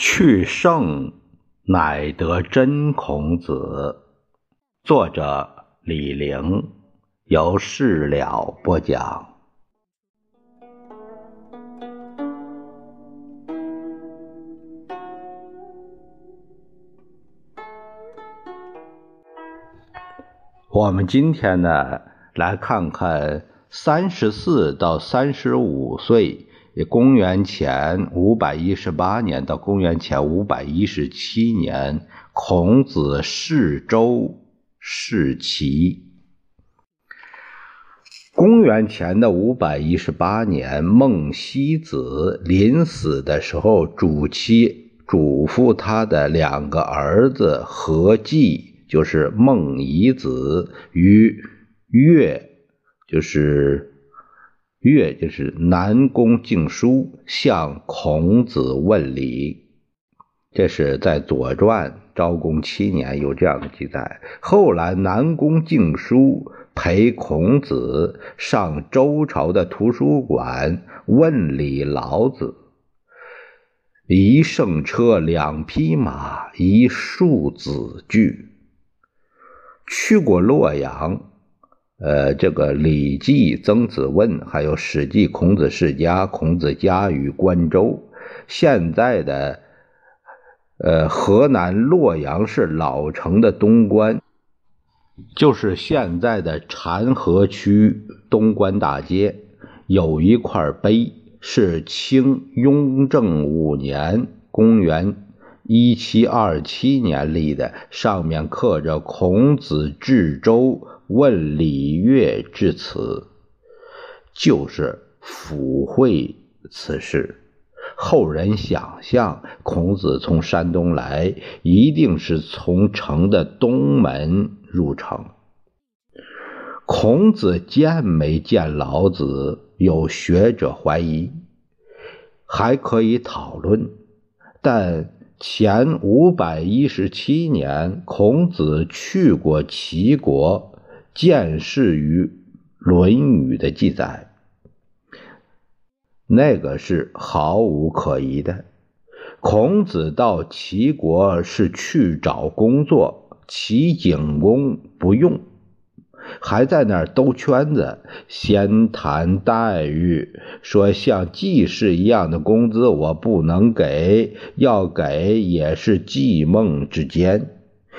去圣乃得真孔子。作者李陵，由事了播讲。我们今天呢，来看看三十四到三十五岁。公元前五百一十八年到公元前五百一十七年，孔子逝周世齐。公元前的五百一十八年，孟西子临死的时候，嘱妻嘱咐他的两个儿子何忌，就是孟夷子与乐，就是。月就是南宫敬叔向孔子问礼，这是在《左传》昭公七年有这样的记载。后来南宫敬叔陪孔子上周朝的图书馆问礼老子，一乘车，两匹马，一庶子具，去过洛阳。呃，这个《礼记·曾子问》，还有《史记·孔子世家》，孔子家于关州，现在的呃河南洛阳市老城的东关，就是现在的禅河区东关大街，有一块碑，是清雍正五年（公元一七二七年）立的，上面刻着“孔子至州”。问礼乐至此，就是抚会此事。后人想象，孔子从山东来，一定是从城的东门入城。孔子见没见老子？有学者怀疑，还可以讨论。但前五百一十七年，孔子去过齐国。见识于《论语》的记载，那个是毫无可疑的。孔子到齐国是去找工作，齐景公不用，还在那儿兜圈子，先谈待遇，说像季氏一样的工资我不能给，要给也是季孟之间。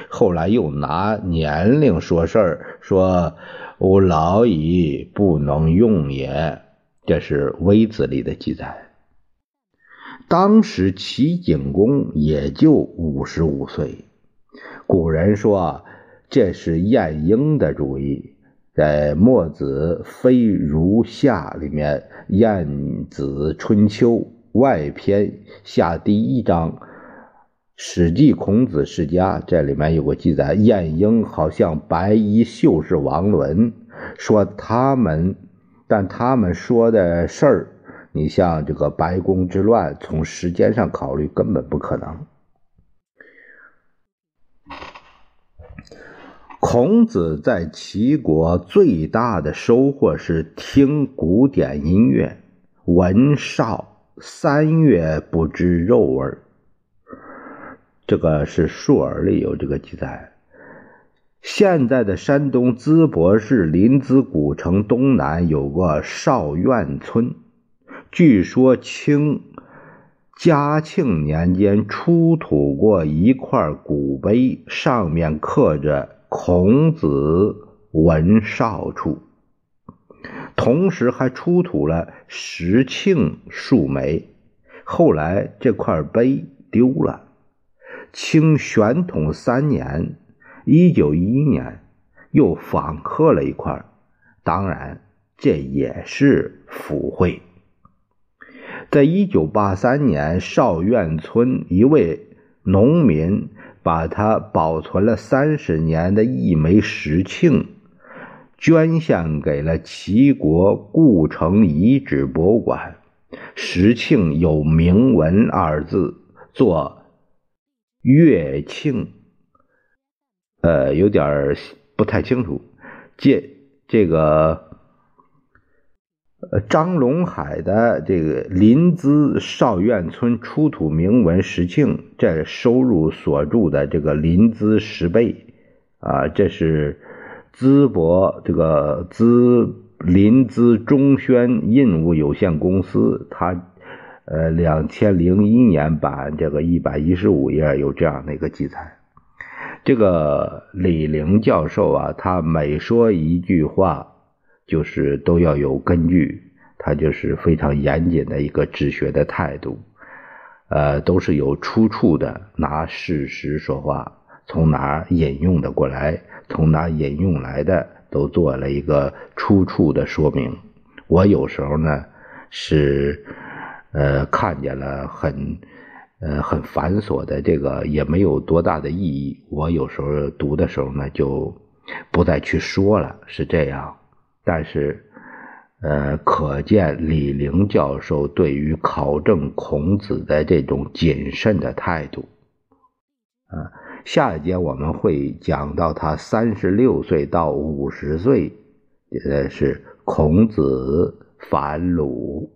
后来又拿年龄说事儿，说吾老矣，不能用也。这是《微子》里的记载。当时齐景公也就五十五岁。古人说这是晏婴的主意，在《墨子非如下》里面，《晏子春秋》外篇下第一章。《史记·孔子世家》这里面有个记载，晏婴好像白衣秀士王伦说他们，但他们说的事儿，你像这个白宫之乱，从时间上考虑根本不可能。孔子在齐国最大的收获是听古典音乐，闻韶三月不知肉味儿。这个是《述而》里有这个记载。现在的山东淄博市临淄古城东南有个少院村，据说清嘉庆年间出土过一块古碑，上面刻着“孔子闻少处”，同时还出土了石磬数枚。后来这块碑丢了。清宣统三年（一九一一年），又仿刻了一块，当然这也是腐会。在一九八三年，少院村一位农民把他保存了三十年的一枚石磬，捐献给了齐国故城遗址博物馆。石磬有“铭文”二字，做。乐庆，呃，有点不太清楚。这这个呃，张龙海的这个临淄少院村出土铭文石磬，这收入所著的这个临淄石碑，啊，这是淄博这个淄临淄中宣印务有限公司，它呃两千零一年版这个一百一十五页有这样的一个记载。这个李陵教授啊，他每说一句话。就是都要有根据，他就是非常严谨的一个治学的态度，呃，都是有出处的，拿事实说话，从哪引用的过来，从哪引用来的，都做了一个出处的说明。我有时候呢是，呃，看见了很，呃，很繁琐的这个也没有多大的意义，我有时候读的时候呢就不再去说了，是这样。但是，呃，可见李陵教授对于考证孔子的这种谨慎的态度。啊，下一节我们会讲到他三十六岁到五十岁，呃，是孔子反鲁。